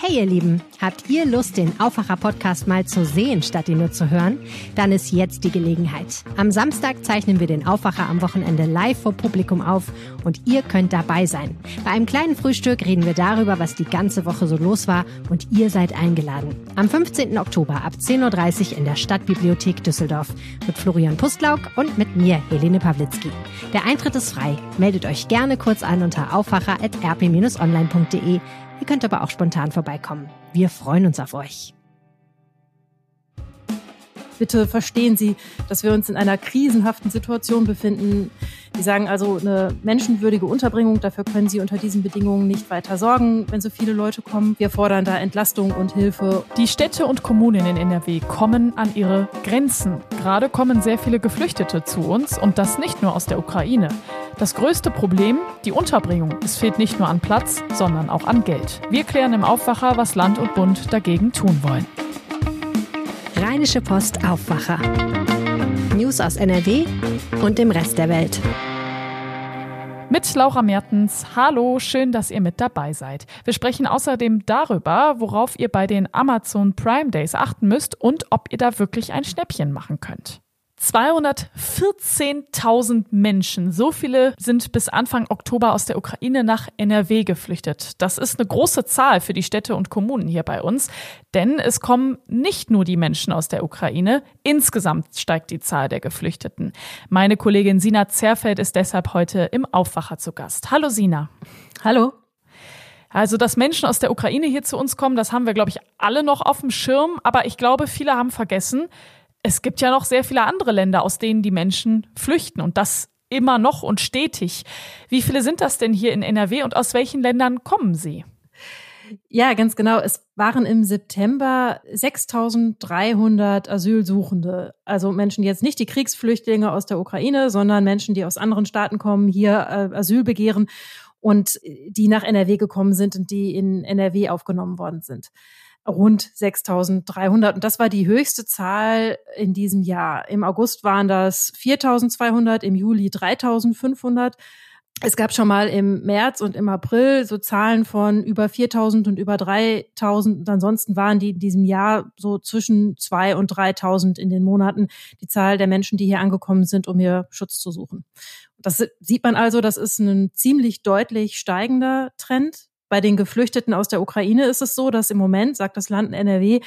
Hey ihr Lieben, habt ihr Lust, den Aufwacher-Podcast mal zu sehen, statt ihn nur zu hören? Dann ist jetzt die Gelegenheit. Am Samstag zeichnen wir den Aufwacher am Wochenende live vor Publikum auf und ihr könnt dabei sein. Bei einem kleinen Frühstück reden wir darüber, was die ganze Woche so los war und ihr seid eingeladen. Am 15. Oktober ab 10.30 Uhr in der Stadtbibliothek Düsseldorf mit Florian Pustlauk und mit mir, Helene Pawlitzki. Der Eintritt ist frei. Meldet euch gerne kurz an unter aufwacher.rp-online.de Ihr könnt aber auch spontan vorbeikommen. Wir freuen uns auf euch. Bitte verstehen Sie, dass wir uns in einer krisenhaften Situation befinden. Die sagen also eine menschenwürdige Unterbringung, dafür können Sie unter diesen Bedingungen nicht weiter sorgen, wenn so viele Leute kommen. Wir fordern da Entlastung und Hilfe. Die Städte und Kommunen in NRW kommen an ihre Grenzen. Gerade kommen sehr viele Geflüchtete zu uns und das nicht nur aus der Ukraine. Das größte Problem, die Unterbringung. Es fehlt nicht nur an Platz, sondern auch an Geld. Wir klären im Aufwacher, was Land und Bund dagegen tun wollen. Rheinische Post Aufwacher. News aus NRW und dem Rest der Welt. Mit Laura Mertens. Hallo, schön, dass ihr mit dabei seid. Wir sprechen außerdem darüber, worauf ihr bei den Amazon Prime Days achten müsst und ob ihr da wirklich ein Schnäppchen machen könnt. 214.000 Menschen, so viele sind bis Anfang Oktober aus der Ukraine nach NRW geflüchtet. Das ist eine große Zahl für die Städte und Kommunen hier bei uns, denn es kommen nicht nur die Menschen aus der Ukraine, insgesamt steigt die Zahl der Geflüchteten. Meine Kollegin Sina Zerfeld ist deshalb heute im Aufwacher zu Gast. Hallo Sina. Hallo. Also, dass Menschen aus der Ukraine hier zu uns kommen, das haben wir, glaube ich, alle noch auf dem Schirm. Aber ich glaube, viele haben vergessen, es gibt ja noch sehr viele andere Länder, aus denen die Menschen flüchten und das immer noch und stetig. Wie viele sind das denn hier in NRW und aus welchen Ländern kommen sie? Ja, ganz genau. Es waren im September 6300 Asylsuchende. Also Menschen, jetzt nicht die Kriegsflüchtlinge aus der Ukraine, sondern Menschen, die aus anderen Staaten kommen, hier äh, Asyl begehren und die nach NRW gekommen sind und die in NRW aufgenommen worden sind rund 6.300. Und das war die höchste Zahl in diesem Jahr. Im August waren das 4.200, im Juli 3.500. Es gab schon mal im März und im April so Zahlen von über 4.000 und über 3.000. Und ansonsten waren die in diesem Jahr so zwischen 2.000 und 3.000 in den Monaten die Zahl der Menschen, die hier angekommen sind, um hier Schutz zu suchen. Das sieht man also, das ist ein ziemlich deutlich steigender Trend bei den Geflüchteten aus der Ukraine ist es so, dass im Moment, sagt das Land NRW,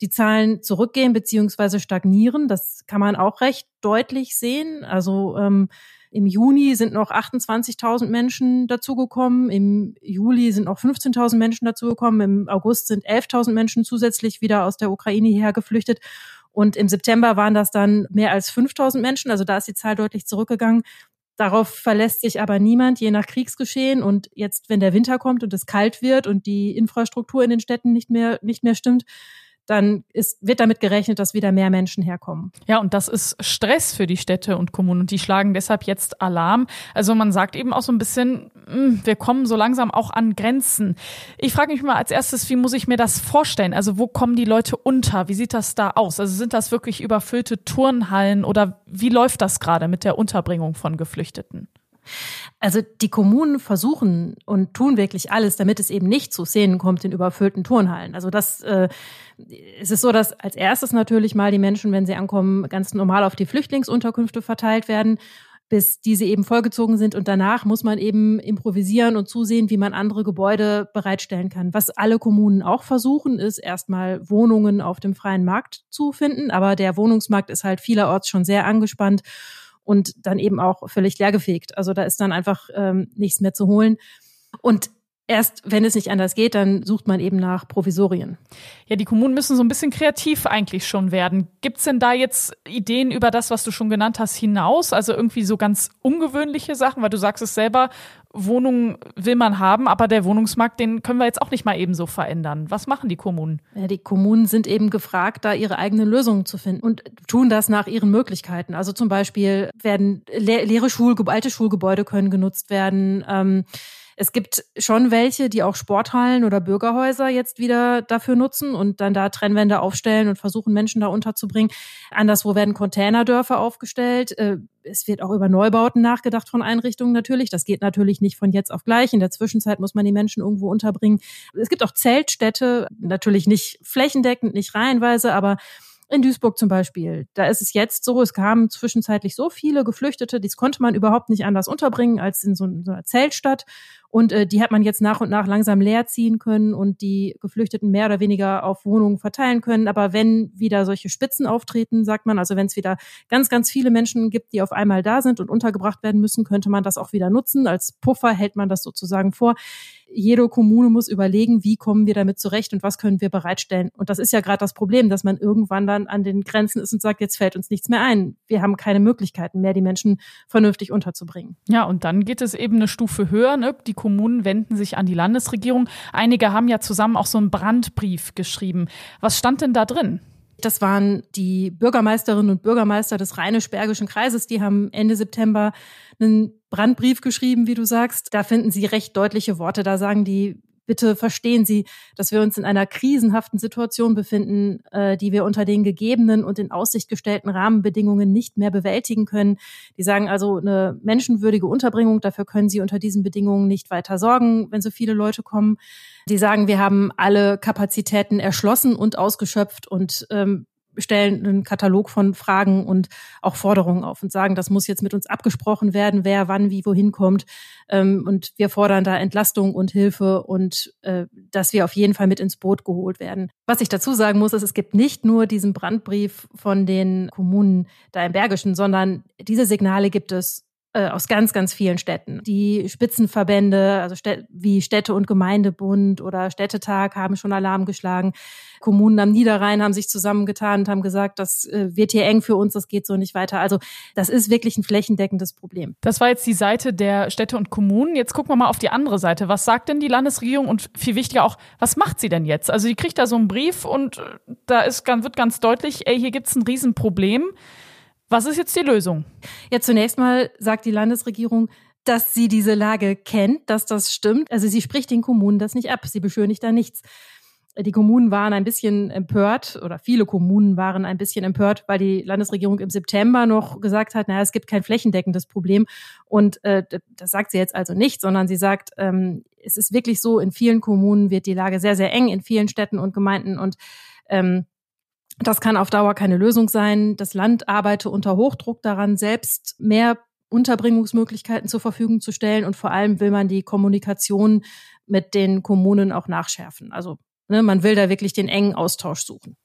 die Zahlen zurückgehen beziehungsweise stagnieren. Das kann man auch recht deutlich sehen. Also ähm, im Juni sind noch 28.000 Menschen dazugekommen, im Juli sind noch 15.000 Menschen dazugekommen, im August sind 11.000 Menschen zusätzlich wieder aus der Ukraine hierher geflüchtet. Und im September waren das dann mehr als 5000 Menschen. Also da ist die Zahl deutlich zurückgegangen. Darauf verlässt sich aber niemand, je nach Kriegsgeschehen. Und jetzt, wenn der Winter kommt und es kalt wird und die Infrastruktur in den Städten nicht mehr, nicht mehr stimmt, dann ist, wird damit gerechnet, dass wieder mehr Menschen herkommen. Ja, und das ist Stress für die Städte und Kommunen und die schlagen deshalb jetzt Alarm. Also man sagt eben auch so ein bisschen, hm, wir kommen so langsam auch an Grenzen. Ich frage mich mal als erstes, wie muss ich mir das vorstellen? Also wo kommen die Leute unter? Wie sieht das da aus? Also sind das wirklich überfüllte Turnhallen oder wie läuft das gerade mit der Unterbringung von Geflüchteten? Also die Kommunen versuchen und tun wirklich alles, damit es eben nicht zu Szenen kommt in überfüllten Turnhallen. Also das äh, es ist so, dass als erstes natürlich mal die Menschen, wenn sie ankommen, ganz normal auf die Flüchtlingsunterkünfte verteilt werden bis diese eben vollgezogen sind. Und danach muss man eben improvisieren und zusehen, wie man andere Gebäude bereitstellen kann. Was alle Kommunen auch versuchen, ist erstmal Wohnungen auf dem freien Markt zu finden. Aber der Wohnungsmarkt ist halt vielerorts schon sehr angespannt und dann eben auch völlig leergefegt. Also da ist dann einfach ähm, nichts mehr zu holen. Und Erst wenn es nicht anders geht, dann sucht man eben nach Provisorien. Ja, die Kommunen müssen so ein bisschen kreativ eigentlich schon werden. Gibt es denn da jetzt Ideen über das, was du schon genannt hast, hinaus? Also irgendwie so ganz ungewöhnliche Sachen, weil du sagst es selber, Wohnungen will man haben, aber der Wohnungsmarkt, den können wir jetzt auch nicht mal eben so verändern. Was machen die Kommunen? Ja, die Kommunen sind eben gefragt, da ihre eigenen Lösungen zu finden und tun das nach ihren Möglichkeiten. Also zum Beispiel werden leere Schul alte Schulgebäude können genutzt werden. Ähm, es gibt schon welche, die auch Sporthallen oder Bürgerhäuser jetzt wieder dafür nutzen und dann da Trennwände aufstellen und versuchen, Menschen da unterzubringen. Anderswo werden Containerdörfer aufgestellt. Äh, es wird auch über Neubauten nachgedacht von Einrichtungen natürlich. Das geht natürlich nicht von jetzt auf gleich. In der Zwischenzeit muss man die Menschen irgendwo unterbringen. Es gibt auch Zeltstädte, natürlich nicht flächendeckend, nicht reihenweise, aber in Duisburg zum Beispiel, da ist es jetzt so, es kamen zwischenzeitlich so viele Geflüchtete, das konnte man überhaupt nicht anders unterbringen als in so, einer Zeltstadt. Und äh, die hat man jetzt nach und nach langsam leer ziehen können und die Geflüchteten mehr oder weniger auf Wohnungen verteilen können. Aber wenn wieder solche Spitzen auftreten, sagt man, also wenn es wieder ganz, ganz viele Menschen gibt, die auf einmal da sind und untergebracht werden müssen, könnte man das auch wieder nutzen. Als Puffer hält man das sozusagen vor jede Kommune muss überlegen, wie kommen wir damit zurecht und was können wir bereitstellen. Und das ist ja gerade das Problem, dass man irgendwann dann an den Grenzen ist und sagt, jetzt fällt uns nichts mehr ein. Wir haben keine Möglichkeiten mehr, die Menschen vernünftig unterzubringen. Ja, und dann geht es eben eine Stufe höher. Ne? Die Kommunen wenden sich an die Landesregierung. Einige haben ja zusammen auch so einen Brandbrief geschrieben. Was stand denn da drin? Das waren die Bürgermeisterinnen und Bürgermeister des Rheinisch-Bergischen Kreises. Die haben Ende September einen Brandbrief geschrieben, wie du sagst. Da finden sie recht deutliche Worte. Da sagen die, bitte verstehen Sie, dass wir uns in einer krisenhaften Situation befinden, äh, die wir unter den gegebenen und in Aussicht gestellten Rahmenbedingungen nicht mehr bewältigen können. Die sagen also eine menschenwürdige Unterbringung, dafür können Sie unter diesen Bedingungen nicht weiter sorgen, wenn so viele Leute kommen. Die sagen, wir haben alle Kapazitäten erschlossen und ausgeschöpft und ähm, stellen einen Katalog von Fragen und auch Forderungen auf und sagen, das muss jetzt mit uns abgesprochen werden, wer wann wie wohin kommt. Ähm, und wir fordern da Entlastung und Hilfe und äh, dass wir auf jeden Fall mit ins Boot geholt werden. Was ich dazu sagen muss, ist, es gibt nicht nur diesen Brandbrief von den Kommunen da im Bergischen, sondern diese Signale gibt es äh, aus ganz, ganz vielen Städten. Die Spitzenverbände, also wie Städte- und Gemeindebund oder Städtetag haben schon Alarm geschlagen. Kommunen am Niederrhein haben sich zusammengetan und haben gesagt, das äh, wird hier eng für uns, das geht so nicht weiter. Also das ist wirklich ein flächendeckendes Problem. Das war jetzt die Seite der Städte und Kommunen. Jetzt gucken wir mal auf die andere Seite. Was sagt denn die Landesregierung und viel wichtiger auch, was macht sie denn jetzt? Also sie kriegt da so einen Brief und äh, da ist, wird ganz deutlich, ey, hier gibt's ein Riesenproblem. Was ist jetzt die Lösung? Ja, zunächst mal sagt die Landesregierung, dass sie diese Lage kennt, dass das stimmt. Also sie spricht den Kommunen das nicht ab, sie beschönigt da nichts. Die Kommunen waren ein bisschen empört oder viele Kommunen waren ein bisschen empört, weil die Landesregierung im September noch gesagt hat, naja, es gibt kein flächendeckendes Problem. Und äh, das sagt sie jetzt also nicht, sondern sie sagt, ähm, es ist wirklich so, in vielen Kommunen wird die Lage sehr, sehr eng, in vielen Städten und Gemeinden. Und ähm, das kann auf Dauer keine Lösung sein. Das Land arbeite unter Hochdruck daran, selbst mehr Unterbringungsmöglichkeiten zur Verfügung zu stellen. Und vor allem will man die Kommunikation mit den Kommunen auch nachschärfen. Also ne, man will da wirklich den engen Austausch suchen.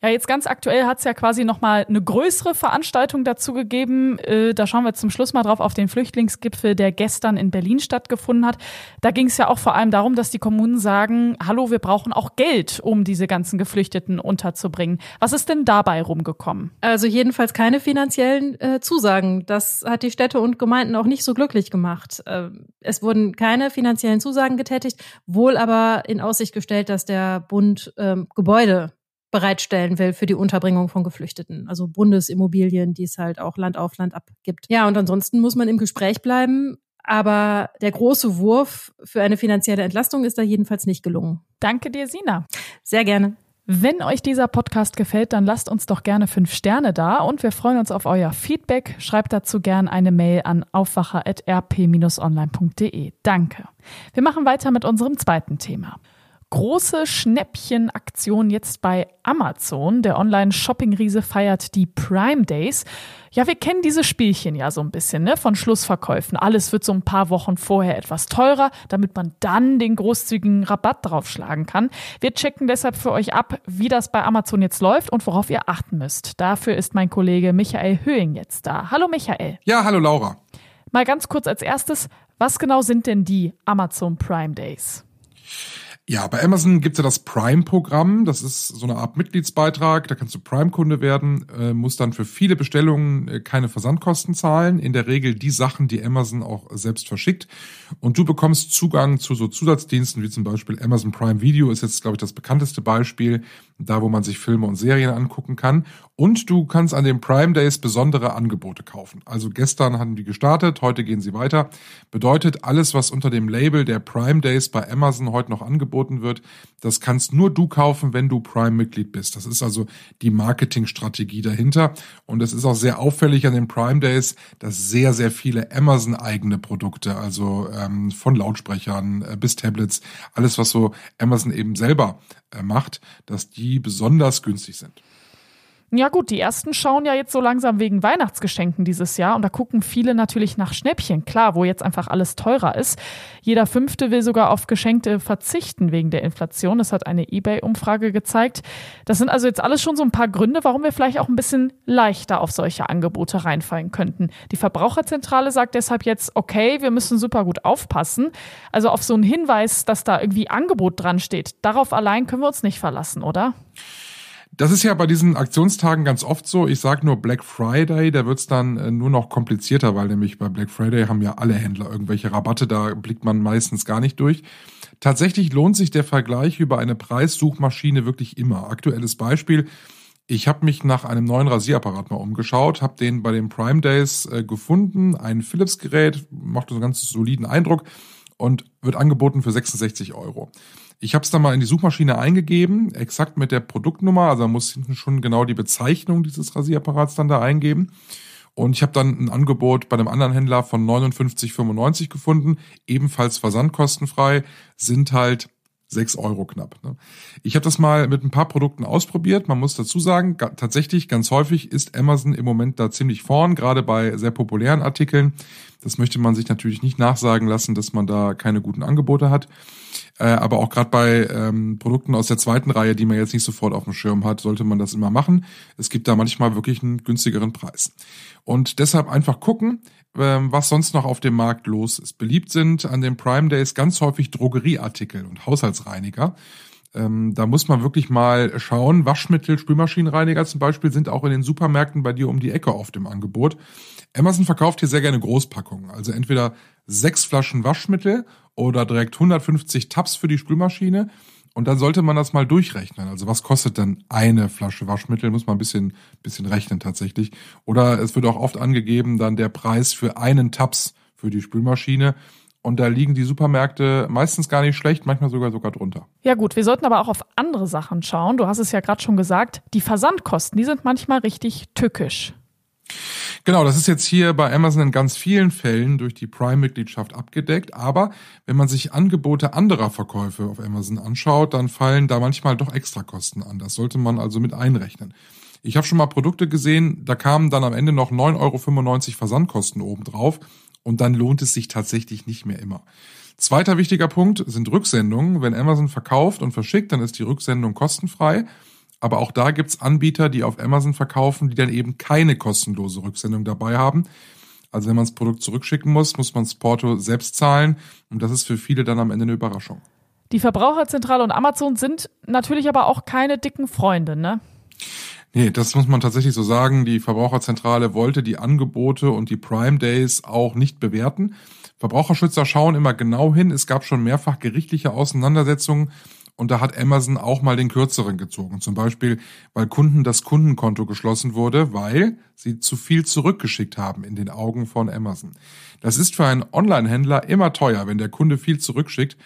Ja, jetzt ganz aktuell hat es ja quasi nochmal eine größere Veranstaltung dazu gegeben. Äh, da schauen wir zum Schluss mal drauf auf den Flüchtlingsgipfel, der gestern in Berlin stattgefunden hat. Da ging es ja auch vor allem darum, dass die Kommunen sagen, hallo, wir brauchen auch Geld, um diese ganzen Geflüchteten unterzubringen. Was ist denn dabei rumgekommen? Also jedenfalls keine finanziellen äh, Zusagen. Das hat die Städte und Gemeinden auch nicht so glücklich gemacht. Äh, es wurden keine finanziellen Zusagen getätigt, wohl aber in Aussicht gestellt, dass der Bund ähm, Gebäude bereitstellen will für die Unterbringung von Geflüchteten. Also Bundesimmobilien, die es halt auch Land auf Land abgibt. Ja, und ansonsten muss man im Gespräch bleiben. Aber der große Wurf für eine finanzielle Entlastung ist da jedenfalls nicht gelungen. Danke dir, Sina. Sehr gerne. Wenn euch dieser Podcast gefällt, dann lasst uns doch gerne fünf Sterne da und wir freuen uns auf euer Feedback. Schreibt dazu gerne eine Mail an aufwacher.rp-online.de. Danke. Wir machen weiter mit unserem zweiten Thema. Große Schnäppchenaktion jetzt bei Amazon. Der Online-Shopping-Riese feiert die Prime Days. Ja, wir kennen diese Spielchen ja so ein bisschen, ne? Von Schlussverkäufen. Alles wird so ein paar Wochen vorher etwas teurer, damit man dann den großzügigen Rabatt draufschlagen kann. Wir checken deshalb für euch ab, wie das bei Amazon jetzt läuft und worauf ihr achten müsst. Dafür ist mein Kollege Michael Höhing jetzt da. Hallo Michael. Ja, hallo Laura. Mal ganz kurz als erstes, was genau sind denn die Amazon Prime Days? Ja, bei Amazon gibt's ja das Prime-Programm. Das ist so eine Art Mitgliedsbeitrag. Da kannst du Prime-Kunde werden, äh, musst dann für viele Bestellungen äh, keine Versandkosten zahlen. In der Regel die Sachen, die Amazon auch selbst verschickt. Und du bekommst Zugang zu so Zusatzdiensten wie zum Beispiel Amazon Prime Video ist jetzt, glaube ich, das bekannteste Beispiel, da wo man sich Filme und Serien angucken kann. Und du kannst an den Prime Days besondere Angebote kaufen. Also gestern hatten die gestartet, heute gehen sie weiter. Bedeutet, alles, was unter dem Label der Prime Days bei Amazon heute noch angeboten wird, das kannst nur du kaufen, wenn du Prime-Mitglied bist. Das ist also die Marketingstrategie dahinter. Und es ist auch sehr auffällig an den Prime Days, dass sehr, sehr viele Amazon-eigene Produkte, also ähm, von Lautsprechern äh, bis Tablets, alles, was so Amazon eben selber äh, macht, dass die besonders günstig sind. Ja gut, die ersten schauen ja jetzt so langsam wegen Weihnachtsgeschenken dieses Jahr und da gucken viele natürlich nach Schnäppchen, klar, wo jetzt einfach alles teurer ist. Jeder Fünfte will sogar auf Geschenkte verzichten wegen der Inflation. Das hat eine eBay-Umfrage gezeigt. Das sind also jetzt alles schon so ein paar Gründe, warum wir vielleicht auch ein bisschen leichter auf solche Angebote reinfallen könnten. Die Verbraucherzentrale sagt deshalb jetzt, okay, wir müssen super gut aufpassen. Also auf so einen Hinweis, dass da irgendwie Angebot dran steht, darauf allein können wir uns nicht verlassen, oder? Das ist ja bei diesen Aktionstagen ganz oft so. Ich sage nur Black Friday, da wird's dann äh, nur noch komplizierter, weil nämlich bei Black Friday haben ja alle Händler irgendwelche Rabatte, da blickt man meistens gar nicht durch. Tatsächlich lohnt sich der Vergleich über eine Preissuchmaschine wirklich immer. Aktuelles Beispiel. Ich habe mich nach einem neuen Rasierapparat mal umgeschaut, habe den bei den Prime Days äh, gefunden, ein Philips-Gerät, macht so einen ganz soliden Eindruck und wird angeboten für 66 Euro. Ich habe es dann mal in die Suchmaschine eingegeben, exakt mit der Produktnummer, also man muss hinten schon genau die Bezeichnung dieses Rasierapparats dann da eingeben. Und ich habe dann ein Angebot bei einem anderen Händler von 59,95 gefunden, ebenfalls versandkostenfrei, sind halt sechs Euro knapp. Ne? Ich habe das mal mit ein paar Produkten ausprobiert. Man muss dazu sagen, tatsächlich ganz häufig ist Amazon im Moment da ziemlich vorn, gerade bei sehr populären Artikeln. Das möchte man sich natürlich nicht nachsagen lassen, dass man da keine guten Angebote hat. Äh, aber auch gerade bei ähm, Produkten aus der zweiten Reihe, die man jetzt nicht sofort auf dem Schirm hat, sollte man das immer machen. Es gibt da manchmal wirklich einen günstigeren Preis. Und deshalb einfach gucken, ähm, was sonst noch auf dem Markt los ist. Beliebt sind an den Prime Days ganz häufig Drogerieartikel und Haushaltsreiniger. Ähm, da muss man wirklich mal schauen. Waschmittel, Spülmaschinenreiniger zum Beispiel sind auch in den Supermärkten bei dir um die Ecke oft im Angebot. Amazon verkauft hier sehr gerne Großpackungen. Also entweder sechs Flaschen Waschmittel oder direkt 150 Tabs für die Spülmaschine. Und dann sollte man das mal durchrechnen. Also was kostet denn eine Flasche Waschmittel? Muss man ein bisschen, bisschen rechnen tatsächlich. Oder es wird auch oft angegeben dann der Preis für einen Tabs für die Spülmaschine. Und da liegen die Supermärkte meistens gar nicht schlecht, manchmal sogar sogar drunter. Ja gut, wir sollten aber auch auf andere Sachen schauen. Du hast es ja gerade schon gesagt, die Versandkosten, die sind manchmal richtig tückisch. Genau, das ist jetzt hier bei Amazon in ganz vielen Fällen durch die Prime-Mitgliedschaft abgedeckt. Aber wenn man sich Angebote anderer Verkäufe auf Amazon anschaut, dann fallen da manchmal doch Extrakosten an. Das sollte man also mit einrechnen. Ich habe schon mal Produkte gesehen, da kamen dann am Ende noch 9,95 Euro Versandkosten obendrauf und dann lohnt es sich tatsächlich nicht mehr immer. Zweiter wichtiger Punkt sind Rücksendungen. Wenn Amazon verkauft und verschickt, dann ist die Rücksendung kostenfrei. Aber auch da gibt's Anbieter, die auf Amazon verkaufen, die dann eben keine kostenlose Rücksendung dabei haben. Also wenn man das Produkt zurückschicken muss, muss man das Porto selbst zahlen. Und das ist für viele dann am Ende eine Überraschung. Die Verbraucherzentrale und Amazon sind natürlich aber auch keine dicken Freunde, ne? Nee, das muss man tatsächlich so sagen. Die Verbraucherzentrale wollte die Angebote und die Prime Days auch nicht bewerten. Verbraucherschützer schauen immer genau hin. Es gab schon mehrfach gerichtliche Auseinandersetzungen und da hat Amazon auch mal den kürzeren gezogen. Zum Beispiel, weil Kunden das Kundenkonto geschlossen wurde, weil sie zu viel zurückgeschickt haben in den Augen von Amazon. Das ist für einen Online-Händler immer teuer, wenn der Kunde viel zurückschickt.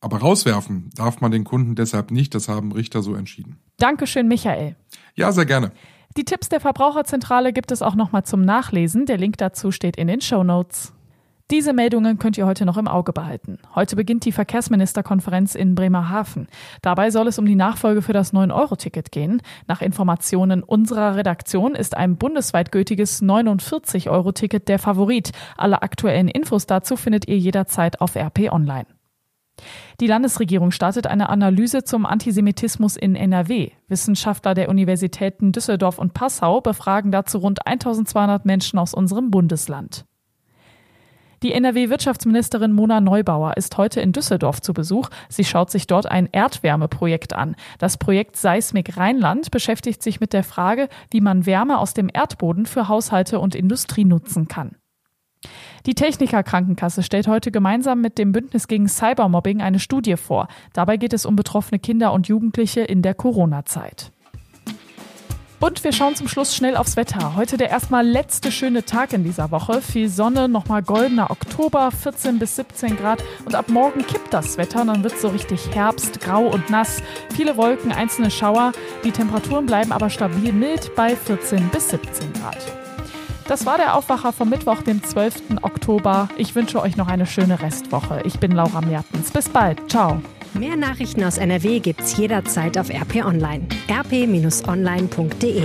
Aber rauswerfen darf man den Kunden deshalb nicht. Das haben Richter so entschieden. Dankeschön, Michael. Ja, sehr gerne. Die Tipps der Verbraucherzentrale gibt es auch nochmal zum Nachlesen. Der Link dazu steht in den Show Notes. Diese Meldungen könnt ihr heute noch im Auge behalten. Heute beginnt die Verkehrsministerkonferenz in Bremerhaven. Dabei soll es um die Nachfolge für das 9-Euro-Ticket gehen. Nach Informationen unserer Redaktion ist ein bundesweit gültiges 49-Euro-Ticket der Favorit. Alle aktuellen Infos dazu findet ihr jederzeit auf RP Online. Die Landesregierung startet eine Analyse zum Antisemitismus in NRW. Wissenschaftler der Universitäten Düsseldorf und Passau befragen dazu rund 1200 Menschen aus unserem Bundesland. Die NRW-Wirtschaftsministerin Mona Neubauer ist heute in Düsseldorf zu Besuch. Sie schaut sich dort ein Erdwärmeprojekt an. Das Projekt Seismik Rheinland beschäftigt sich mit der Frage, wie man Wärme aus dem Erdboden für Haushalte und Industrie nutzen kann. Die Techniker Krankenkasse stellt heute gemeinsam mit dem Bündnis gegen Cybermobbing eine Studie vor. Dabei geht es um betroffene Kinder und Jugendliche in der Corona-Zeit. Und wir schauen zum Schluss schnell aufs Wetter. Heute der erstmal letzte schöne Tag in dieser Woche. Viel Sonne, nochmal goldener Oktober, 14 bis 17 Grad. Und ab morgen kippt das Wetter. Dann wird es so richtig Herbst, grau und nass. Viele Wolken, einzelne Schauer. Die Temperaturen bleiben aber stabil mild bei 14 bis 17 Grad. Das war der Aufwacher vom Mittwoch, dem 12. Oktober. Ich wünsche euch noch eine schöne Restwoche. Ich bin Laura Mertens. Bis bald. Ciao. Mehr Nachrichten aus NRW gibt's jederzeit auf RP Online. rp-online.de